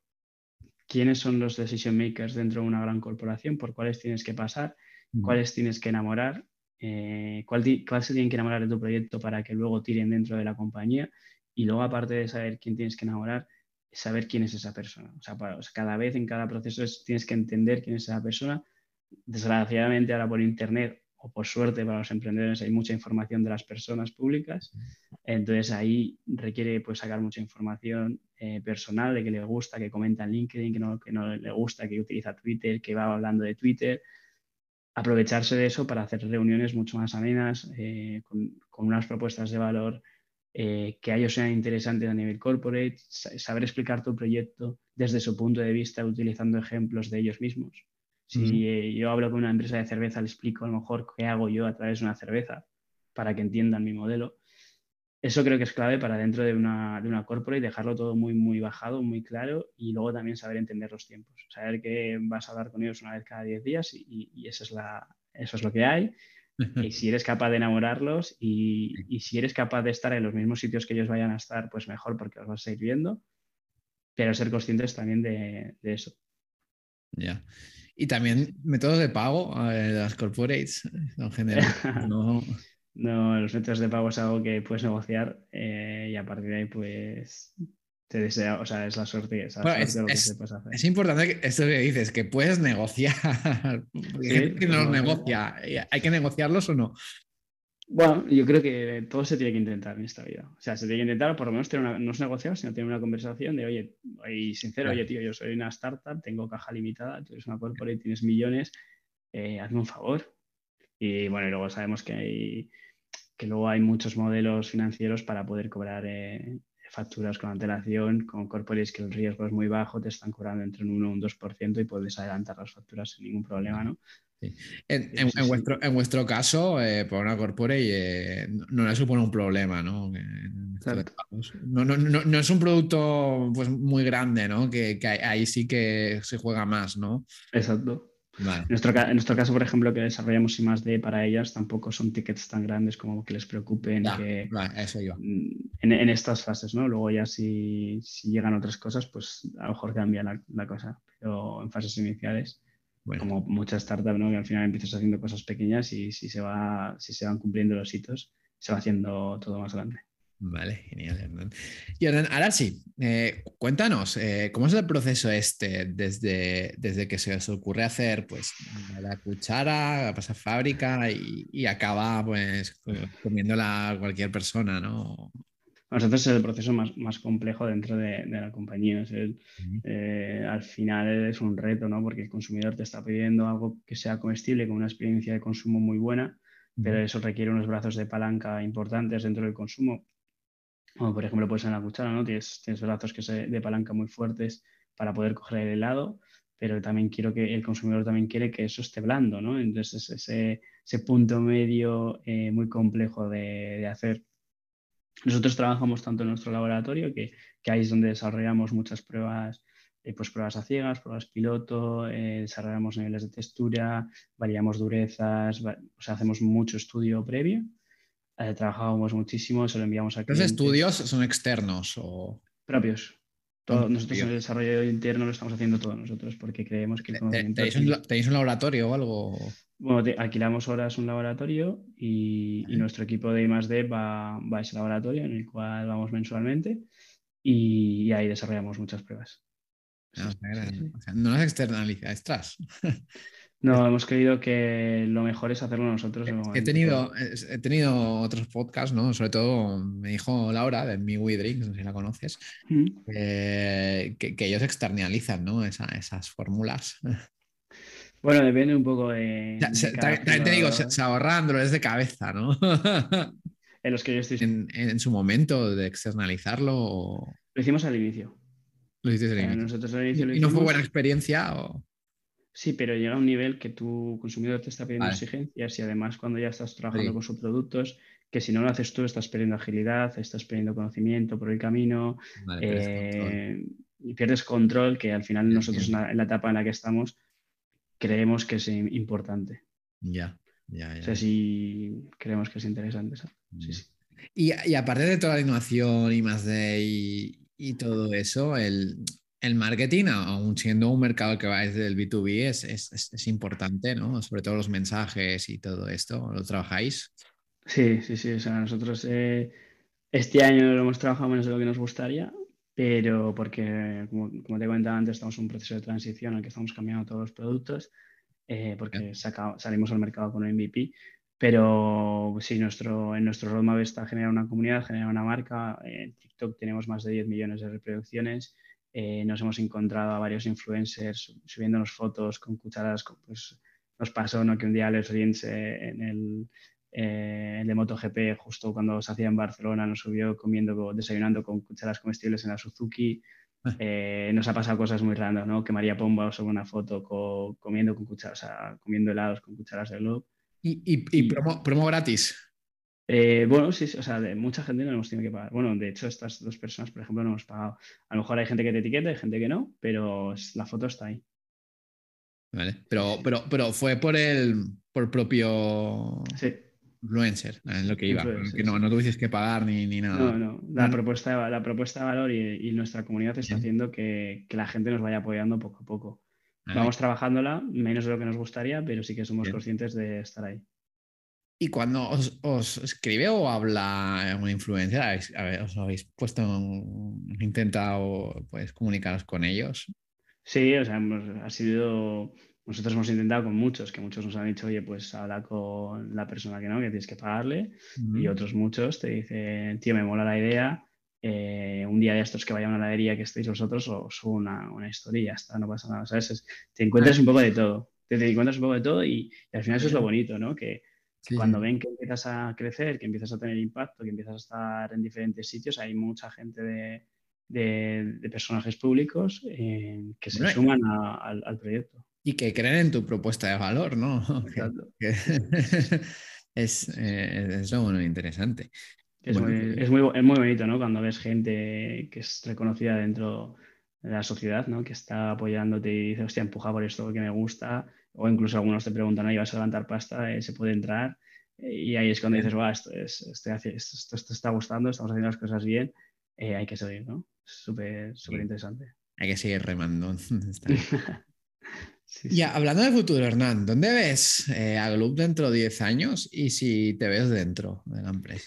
quiénes son los decision makers dentro de una gran corporación, por cuáles tienes que pasar, cuáles tienes que enamorar eh, cuál, se tienen que enamorar de tu proyecto para que luego tiren dentro de la compañía y luego aparte de saber quién tienes que enamorar, saber quién es esa persona. O sea, cada vez en cada proceso tienes que entender quién es esa persona. Desgraciadamente ahora por internet o por suerte para los emprendedores hay mucha información de las personas públicas, entonces ahí requiere pues sacar mucha información eh, personal de que le gusta, que comenta en LinkedIn, que no, que no le gusta, que utiliza Twitter, que va hablando de Twitter, aprovecharse de eso para hacer reuniones mucho más amenas, eh, con, unas propuestas de valor eh, que a ellos sean interesantes a nivel corporate, saber explicar tu proyecto desde su punto de vista utilizando ejemplos de ellos mismos. Si eh, yo hablo con una empresa de cerveza, le explico a lo mejor qué hago yo a través de una cerveza para que entiendan mi modelo eso creo que es clave para dentro de una, de una corporate dejarlo todo muy, muy bajado, muy claro y luego también saber entender los tiempos. Saber que vas a hablar con ellos una vez cada 10 días y, y, eso, es la, eso es lo que hay. Y si eres capaz de enamorarlos y, y, si eres capaz de estar en los mismos sitios que ellos vayan a estar, pues mejor porque los vas a ir viendo. Pero ser conscientes también de, de eso. Ya. Y también métodos de pago de las corporates en general. no... No, los métodos de pago es algo que puedes negociar eh, y a partir de ahí, pues te desea, o sea, es la suerte, es, lo que se puede hacer. Es importante que esto que dices, que puedes negociar. ¿Sí? que no los negocia. ¿Hay que negociarlos o no? Bueno, yo creo que todo se tiene que intentar en esta vida. O sea, se tiene que intentar, por lo menos, tener una, no es negociar, sino tener una conversación de, oye, y sincero, oye, tío, yo soy una startup, tengo caja limitada, tú eres una corporate, tienes millones, eh, hazme un favor. Y bueno, y luego sabemos que hay que luego hay muchos modelos financieros para poder cobrar eh, facturas con antelación, con corporates que el riesgo es muy bajo, te están cobrando entre un 1 y un 2% y puedes adelantar las facturas sin ningún problema, ¿no? En, vuestro, en, vuestro, caso, eh, por una corporate eh, no le supone un problema, ¿no? No, no, no, no, es un producto pues, muy grande, ¿no? Que, que, ahí sí que se juega más, ¿no? Exacto. En, nuestro, en, nuestro, caso, por ejemplo, que desarrollamos I más D para ellas, tampoco son tickets tan grandes como que les preocupen que, eso mm, En, estas fases, ¿no? Luego ya si, si, llegan otras cosas, pues a lo mejor cambia la, la cosa, pero en fases iniciales, como muchas startups, ¿no? Que al final empiezas haciendo cosas pequeñas y si se, va, si se van cumpliendo los hitos, se va haciendo todo más grande. Vale, genial, Hernán. Y Hernán, ahora sí, eh, cuéntanos, eh, ¿cómo es el proceso este desde, desde que se os ocurre hacer pues la cuchara, pasa fábrica y, acaba pues comiéndola cualquier persona, ¿no? Nosotros es el proceso más, más complejo dentro de, la compañía. Eh, al final es un reto, ¿no? Porque el consumidor te está pidiendo algo que sea comestible, con una experiencia de consumo muy buena, pero eso requiere unos brazos de palanca importantes dentro del consumo como por ejemplo, pues en la cuchara, ¿no? Tienes, tienes brazos que se, de palanca muy fuertes para poder coger el helado, pero también quiero que el consumidor también quiere que eso esté blando, ¿no? Entonces ese, ese punto medio eh, muy complejo de, de, hacer. Nosotros trabajamos tanto en nuestro laboratorio, que, que, ahí es donde desarrollamos muchas pruebas pues pruebas a ciegas, pruebas piloto, desarrollamos niveles de textura, variamos durezas, o sea, hacemos mucho estudio previo. Trabajábamos muchísimo, se lo enviamos a ¿Los estudios son externos o...? Propios. Todo, nosotros en el desarrollo interno lo estamos haciendo todos nosotros porque creemos que el conocimiento... ¿Tenéis un, laboratorio o algo? Bueno, alquilamos horas un laboratorio y, nuestro equipo de I+.D. va, va a ese laboratorio en el cual vamos mensualmente y, ahí desarrollamos muchas pruebas. No las externalizáis tras. No, hemos creído que lo mejor es hacerlo nosotros. he, tenido, he tenido otros podcasts, ¿no? Sobre todo me dijo Laura de Mi We Drink, no sé si la conoces, mm. que, ellos externalizan ¿no? esas fórmulas. Bueno, depende un poco de. también te digo, se, ahorran dolores de cabeza, ¿no? en los que yo estoy. En, su momento de externalizarlo. Lo hicimos al inicio. Lo hiciste al inicio. Nosotros al inicio ¿Y no fue buena experiencia? O... Sí, pero llega a un nivel que tu consumidor te está pidiendo exigencias y además cuando ya estás trabajando con sus productos, que si no lo haces tú estás perdiendo agilidad, estás perdiendo conocimiento por el camino eh, y pierdes control, que al final nosotros en la, etapa en la que estamos creemos que es importante. Ya, ya, ya. O sea, sí creemos que es interesante. Sí, sí. Y, aparte de toda la innovación y más de y todo eso, el, el marketing, aún siendo un mercado que va desde el B2B, es, es, importante, ¿no? Sobre todo los mensajes y todo esto. ¿Lo trabajáis? Sí, sí, sí. O sea, nosotros eh, este año lo hemos trabajado menos de lo que nos gustaría, pero porque, como, te comentaba antes, estamos en un proceso de transición en el que estamos cambiando todos los productos, eh, porque salimos al mercado con un MVP. Pero sí, nuestro, en nuestro roadmap está generar una comunidad, generar una marca. En TikTok tenemos más de 10 millones de reproducciones. Eh, nos hemos encontrado a varios influencers subiéndonos fotos con cucharas, pues nos pasó ¿no? que un día Les Rins en el, eh, de MotoGP, justo cuando se hacía en Barcelona, nos subió comiendo, desayunando con cucharas comestibles en la Suzuki. Ah. Eh, nos ha pasado cosas muy raras, ¿no? Que María Pomba subió una foto comiendo con cucharas, comiendo helados con cucharas de globo. ¿Y, y, promo gratis? Eh, bueno, sí, o sea, de mucha gente no hemos tenido que pagar. Bueno, de hecho, estas dos personas, por ejemplo, no hemos pagado. A lo mejor hay gente que te etiqueta, hay gente que no, pero la foto está ahí. Vale, pero, pero, pero fue por el por propio influencer, es lo que iba. que no, no tuvieses que pagar ni, ni, nada. No, no. La, propuesta, la propuesta de valor y, nuestra comunidad está haciendo que, que, la gente nos vaya apoyando poco a poco. Vamos trabajándola, menos de lo que nos gustaría, pero sí que somos conscientes de estar ahí. Y cuando os, escribe o habla una influencia, ¿os habéis puesto, intentado pues, comunicaros con ellos? Sí, o sea, ha sido, nosotros hemos intentado con muchos, que muchos nos han dicho, oye, pues habla con la persona que no, que tienes que pagarle, y otros muchos te dicen, tío, me mola la idea, eh, un día de estos que vaya a una heladería que estéis vosotros, o subo una, una historia, ya está, no pasa nada, ¿sabes? te encuentras un poco de todo, te, encuentras un poco de todo y, y al final eso es lo bonito, ¿no? Que, cuando ven que empiezas a crecer, que empiezas a tener impacto, que empiezas a estar en diferentes sitios, hay mucha gente de, de, personajes públicos eh, que se suman al, proyecto. Y que creen en tu propuesta de valor, ¿no? Exacto. es, eh, es lo bueno interesante. Es, muy, es, muy, es, muy, bonito, ¿no? Cuando ves gente que es reconocida dentro de la sociedad, ¿no? Que está apoyándote y dice, hostia, empuja por esto que me gusta o incluso algunos te preguntan, ¿y vas a levantar pasta? Eh, ¿Se puede entrar? y ahí es cuando dices, va, esto, esto, esto, te está gustando, estamos haciendo las cosas bien, eh, hay que seguir, ¿no? Súper, súper interesante. Hay que seguir remando. Ya, hablando de futuro, Hernán, ¿dónde ves eh, a Gloop dentro de 10 años y si te ves dentro de la empresa?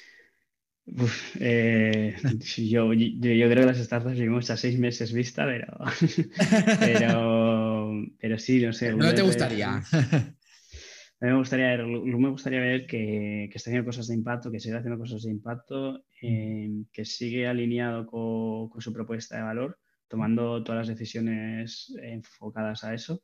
Eh, yo, yo, creo que las startups vivimos a seis meses vista, pero, pero, pero sí, no sé. ¿No te gustaría? A mí me gustaría ver, me gustaría ver que, que está haciendo cosas de impacto, que sigue haciendo cosas de impacto, eh, que sigue alineado con, con, su propuesta de valor, tomando todas las decisiones enfocadas a eso,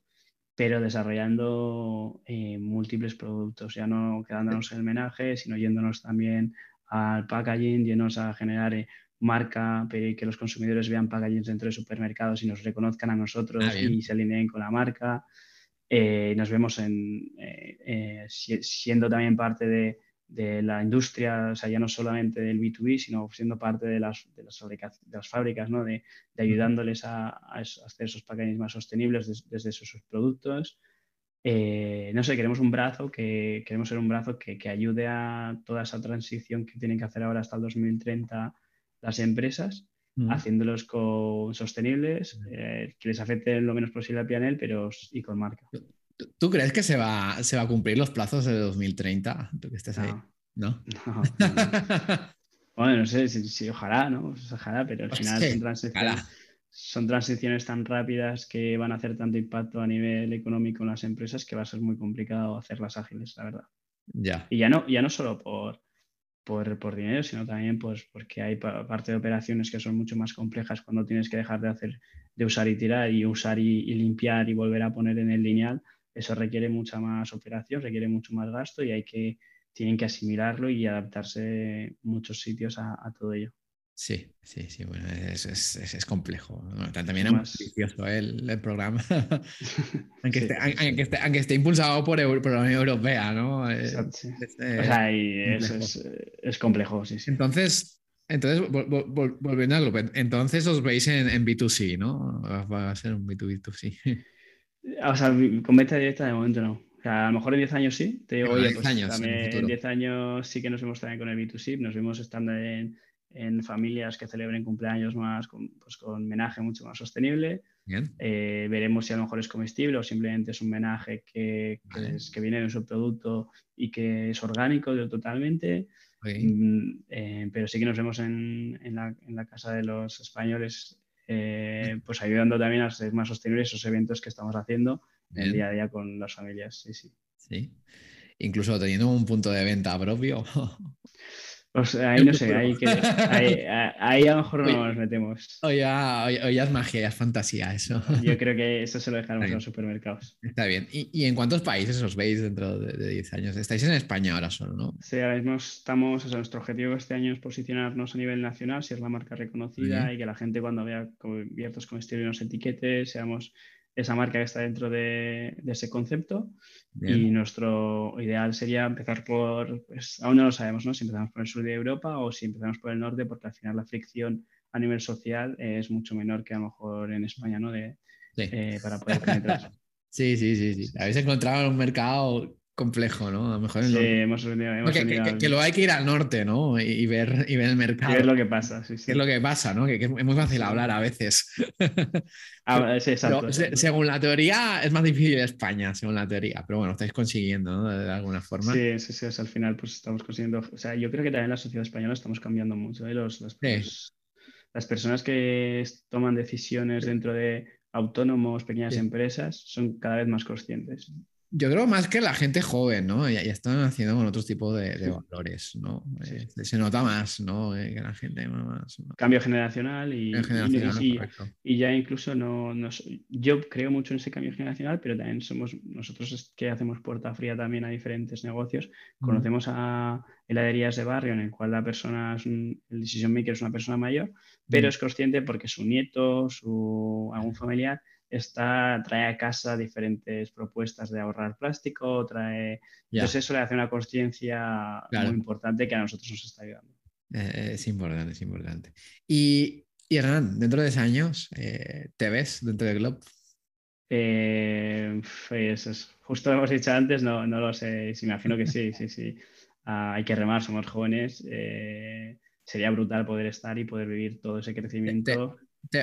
pero desarrollando eh, múltiples productos, ya no quedándonos en el menaje, sino yéndonos también al packaging, llenos a generar eh, marca, que los consumidores vean packaging dentro de supermercados y nos reconozcan a nosotros ah, y se alineen con la marca. Eh, nos vemos en, eh, siendo también parte de, de la industria, o sea, ya no solamente del B2B, sino siendo parte de las, de las, de las fábricas, ¿no? de, de ayudándoles a, a, hacer esos packaging más sostenibles desde, esos productos. Eh, no sé, queremos un brazo que queremos ser un brazo que, que, ayude a toda esa transición que tienen que hacer ahora hasta el 2030 las empresas, haciéndolos con sostenibles, eh, que les afecten lo menos posible al PNL, pero y con marca. ¿Tú crees que se va, se va a cumplir los plazos de 2030? Tú que estés ahí. No. no, bueno, no sé, si, ojalá, ¿no? Ojalá, pero al pues final son, transiciones, son, transiciones, tan rápidas que van a hacer tanto impacto a nivel económico en las empresas que va a ser muy complicado hacerlas ágiles, la verdad. Ya. Y ya no, ya no solo por, por, por, dinero, sino también pues, porque hay parte de operaciones que son mucho más complejas cuando tienes que dejar de hacer, de usar y tirar y usar y, y limpiar y volver a poner en el lineal eso requiere mucha más operación, requiere mucho más gasto y hay que, tienen que asimilarlo y adaptarse muchos sitios a, todo ello. Sí, sí, sí, bueno, es, es, es complejo. También es más ambicioso el, el, programa, aunque, esté, aunque, esté, aunque, esté, impulsado por, por, la Unión Europea, ¿no? Exacto, eh, o sea, es, es, complejo, sí, sí. Entonces, entonces volviendo al grupo, entonces os veis en, en, B2C, ¿no? Va a ser un B2B2C. O sea, con venta directa de momento no. O sea, a lo mejor en 10 años sí. Te digo, oye, pues años, también en 10 años sí que nos vemos también con el B2C. Nos vemos estando en, en familias que celebren cumpleaños más con, pues, con menaje mucho más sostenible. Eh, veremos si a lo mejor es comestible o simplemente es un menaje que, que, es, que viene de un subproducto y que es orgánico totalmente. Mm, eh, pero sí que nos vemos en, en, la, en, la, casa de los españoles eh, pues ayudando también a ser más sostenibles esos eventos que estamos haciendo en el día a día con las familias. Sí, sí. Sí. Incluso teniendo un punto de venta propio. Pues ahí no sé, ahí, que, ahí, ahí, a lo mejor no nos metemos. O ya, es magia, ya es fantasía eso. Yo creo que eso se lo dejaremos en los supermercados. Está bien. ¿Y, ¿Y, en cuántos países os veis dentro de, 10 años? Estáis en España ahora solo, ¿no? Sí, ahora mismo estamos, o sea, nuestro objetivo este año es posicionarnos a nivel nacional, si es la marca reconocida y que la gente cuando vea cubiertos y nos etiquete, seamos esa marca que está dentro de, ese concepto. Y nuestro ideal sería empezar por, pues aún no lo sabemos, ¿no? Si empezamos por el sur de Europa o si empezamos por el norte, porque al final la fricción a nivel social es mucho menor que a lo mejor en España, ¿no? De, eh, para poder penetrar. Sí, sí, sí, sí. Habéis encontrado un mercado complejo, ¿no? A lo mejor sí, hemos, hemos que, que, que, lo hay que ir al norte, ¿no? Y, ver, y ver el mercado. Y ver lo que pasa, sí, sí. es lo que pasa, ¿no? Que, es muy fácil hablar a veces. Ah, sí, exacto. Pero, según la teoría, es más difícil España, según la teoría. Pero bueno, estáis consiguiendo, ¿no? De, alguna forma. Sí, sí, sí. al final, pues estamos consiguiendo. O sea, yo creo que también la sociedad española estamos cambiando mucho. ¿eh? Los, los, las personas que toman decisiones dentro de autónomos, pequeñas empresas, son cada vez más conscientes. Yo creo más que la gente joven, ¿no? Ya, están haciendo con otros tipos de, valores, ¿no? Eh, se nota más, ¿no? Eh, que la gente más. Cambio generacional y, y, ya incluso no, Yo creo mucho en ese cambio generacional, pero también somos nosotros que hacemos puerta fría también a diferentes negocios. Conocemos a heladerías de barrio en el cual la persona, es el decision maker es una persona mayor, pero es consciente porque su nieto, su algún familiar está, trae a casa diferentes propuestas de ahorrar plástico, trae... Entonces eso le hace una conciencia muy importante que a nosotros nos está ayudando. Eh, es importante, es importante. Y, y Hernán, dentro de 10 años, eh, ¿te ves dentro de Glob? Eh, pues, justo lo hemos dicho antes, no, no lo sé, me imagino que sí, sí, sí. Ah, hay que remar, somos jóvenes. sería brutal poder estar y poder vivir todo ese crecimiento.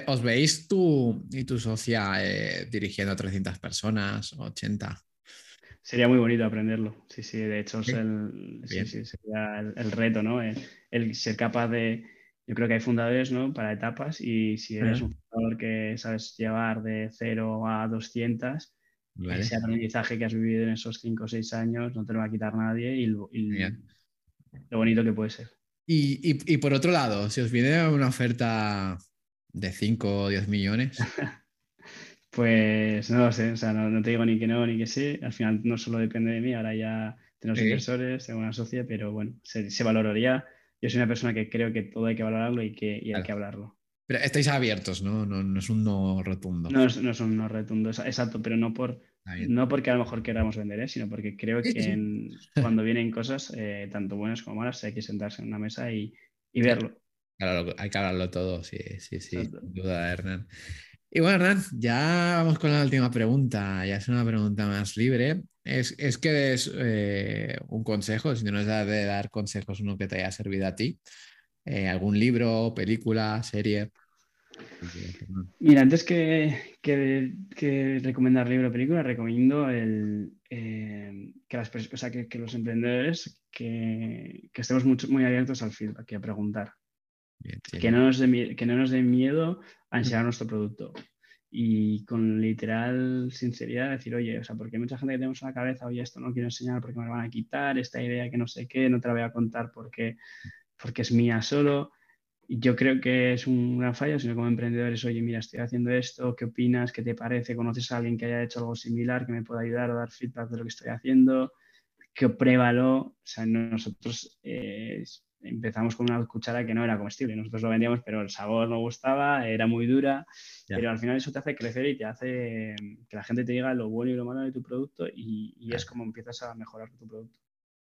¿Os veis tú y tu socia eh, dirigiendo a 300 personas, 80? Sería muy bonito aprenderlo. Sí, sí, de hecho es el, sería el, reto, ¿no? El, ser capaz de. Yo creo que hay fundadores, ¿no? Para etapas y si eres un fundador que sabes llevar de 0 a 200, ese aprendizaje que has vivido en esos 5 o 6 años no te lo va a quitar nadie y, lo bonito que puede ser. Y, y, y, por otro lado, si os viene una oferta de 5 o 10 millones? pues no lo sé, o sea, no, te digo ni que no ni que sí. Al final no solo depende de mí, ahora ya tenemos inversores, tengo una socia, pero bueno, se, valoraría. Yo soy una persona que creo que todo hay que valorarlo y que hay que hablarlo. Pero estáis abiertos, ¿no? No, es un no rotundo. No es, no es un no rotundo, exacto, pero no por, No porque a lo mejor queramos vender, ¿eh? sino porque creo que cuando vienen cosas, eh, tanto buenas como malas, hay que sentarse en una mesa y, verlo. Claro, hay que hablarlo todo, sí, sí, sí, sin duda, Hernán. Y bueno, Hernán, ya vamos con la última pregunta. Ya es una pregunta más libre. Es, es que des eh, un consejo, si no nos da de dar consejos, uno que te haya servido a ti. ¿Algún libro, película, serie? Mira, antes que, que, recomendar libro o película, recomiendo el, eh, que, las, que, los emprendedores que, estemos muy abiertos al feedback y a preguntar. Que, no nos dé, que no nos dé miedo a enseñar nuestro producto. Y con literal sinceridad decir, oye, o sea, porque hay mucha gente que tenemos en la cabeza, oye, esto no quiero enseñar porque me lo van a quitar, esta idea que no sé qué, no te la voy a contar porque, porque es mía solo yo creo que es un gran fallo, sino como emprendedores, oye, mira, estoy haciendo esto, ¿qué opinas? ¿Qué te parece? ¿Conoces a alguien que haya hecho algo similar que me pueda ayudar a dar feedback de lo que estoy haciendo? Que pruébalo. O sea, nosotros eh, empezamos con una cuchara que no era comestible, nosotros lo vendíamos, pero el sabor no gustaba, era muy dura, pero al final eso te hace crecer y te hace que la gente te diga lo bueno y lo malo de tu producto y, y es como empiezas a mejorar tu producto.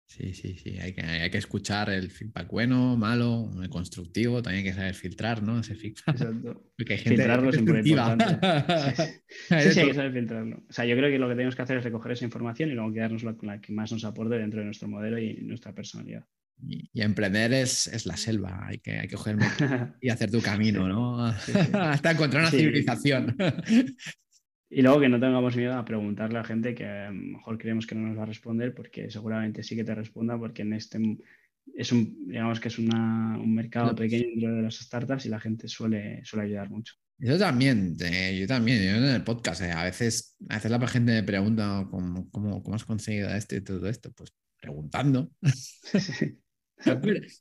Sí, sí, sí. Hay que, hay que escuchar el feedback bueno, malo, constructivo. También hay que saber filtrar, ¿no? Ese feedback. Exacto. Porque hay gente Filtrarlo es importante. Sí, sí, hay que saber filtrarlo. O sea, yo creo que lo que tenemos que hacer es recoger esa información y luego quedarnos con la que más nos aporte dentro de nuestro modelo y nuestra personalidad. Y, emprender es, es, la selva. Hay que, hay que coger y hacer tu camino, ¿no? Hasta encontrar una civilización. Y luego que no tengamos miedo a preguntarle a gente que a lo mejor creemos que no nos va a responder, porque seguramente sí que te responda, porque en este es un, digamos que es un mercado pequeño dentro de las startups y la gente suele, suele ayudar mucho. Yo también, eh, yo también, yo en el podcast, eh, a veces, a veces la gente me pregunta cómo, cómo, cómo has conseguido esto y todo esto, pues preguntando.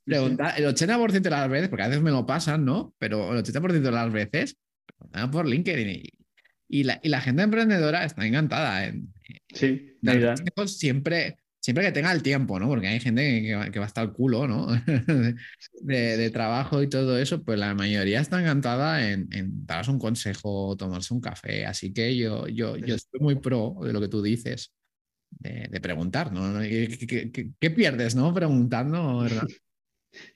Pregunta, el 80% de las veces, porque a veces me lo pasan, ¿no? Pero el 80% de las veces, por LinkedIn y y la, y la gente emprendedora está encantada en, sí, siempre, siempre que tenga el tiempo, ¿no? Porque hay gente que, va, que va hasta el culo, ¿no? de, de, trabajo y todo eso, pues la mayoría está encantada en, en daros un consejo, tomarse un café. Así que yo, yo, yo estoy muy pro de lo que tú dices, de, de preguntar, ¿no? ¿Qué, qué, pierdes, no? Preguntando, ¿verdad?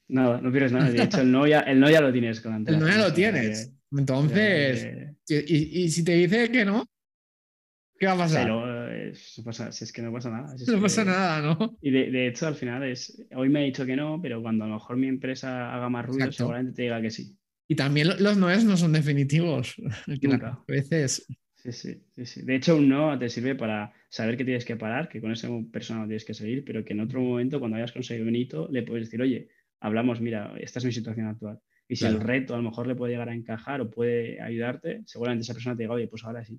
Nada, no pierdes nada. De hecho, el no ya, el no ya lo tienes con El no ya lo tienes. Entonces, y, si te dice que no, ¿qué va a pasar? Pero eh, si es que no pasa nada. no pasa nada, ¿no? Y de, hecho, al final es, hoy me ha dicho que no, pero cuando a lo mejor mi empresa haga más ruido, seguramente te diga que sí. Y también los noes no son definitivos. Nunca. A veces. Sí, sí, sí, De hecho, un no te sirve para saber que tienes que parar, que con esa persona tienes que seguir, pero que en otro momento, cuando hayas conseguido un hito, le puedes decir, oye, hablamos, mira, esta es mi situación actual. Y si el reto a lo mejor le puede llegar a encajar o puede ayudarte, seguramente esa persona te diga, oye, pues ahora sí.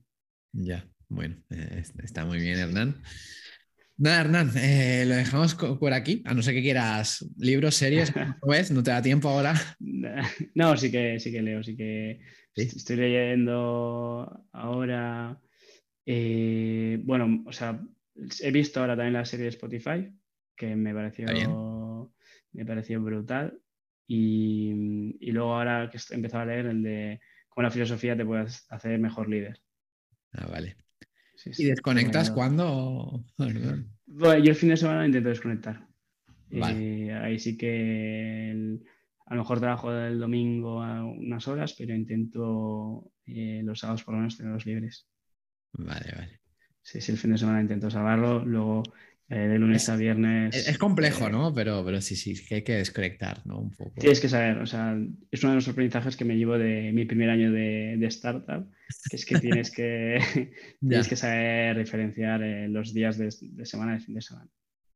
Ya, bueno, eh, está muy bien, Hernán. Nada, Hernán, eh, lo dejamos por aquí, a no ser que quieras libros, series, ¿no ves? ¿No te da tiempo ahora? No, sí que, sí que leo, sí que estoy leyendo ahora. Eh, bueno, o sea, he visto ahora también la serie de Spotify, que me pareció, me pareció brutal. Y, luego ahora que he empezado a leer el de cómo la filosofía te puede hacer mejor líder. Ah, vale. ¿Y desconectas cuándo? Bueno, yo el fin de semana intento desconectar. Eh, ahí sí que a lo mejor trabajo el domingo a unas horas, pero intento eh, los sábados por lo menos tenerlos libres. Vale, vale. Sí, sí, el fin de semana intento salvarlo. Luego eh, de lunes a viernes. Es, complejo, ¿no? Pero, pero sí, sí, que hay que desconectar, ¿no? Un poco. Tienes que saber, o sea, es uno de los aprendizajes que me llevo de mi primer año de, startup, que es que tienes que, tienes que saber diferenciar eh, los días de, semana y fin de semana.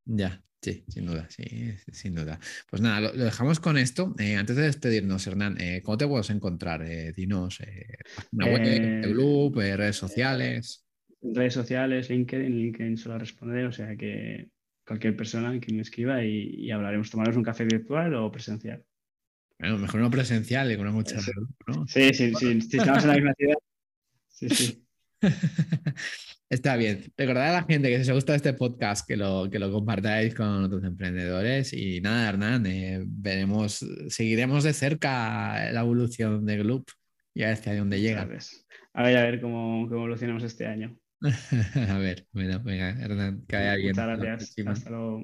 Ya, sí, sin duda, sí, sin duda. Pues nada, lo, dejamos con esto. Eh, antes de despedirnos, Hernán, ¿cómo te puedes encontrar? dinos, página web, club, redes sociales redes sociales, LinkedIn, LinkedIn suele responder, o sea que cualquier persona que me escriba y, hablaremos, tomaremos un café virtual o presencial. Bueno, mejor no presencial con una mucha ¿no? Sí, sí, sí, si estamos en la misma ciudad. Sí, sí. Está bien. Recordad a la gente que si os gusta este podcast, que lo, que lo compartáis con otros emprendedores. Y nada, Hernán, eh, veremos, seguiremos de cerca la evolución de Gloop y a ver hasta dónde llega. A ver, a ver cómo, cómo evolucionamos este año. a ver, venga, Hernán, que vaya bien. Muchas gracias. Hasta luego.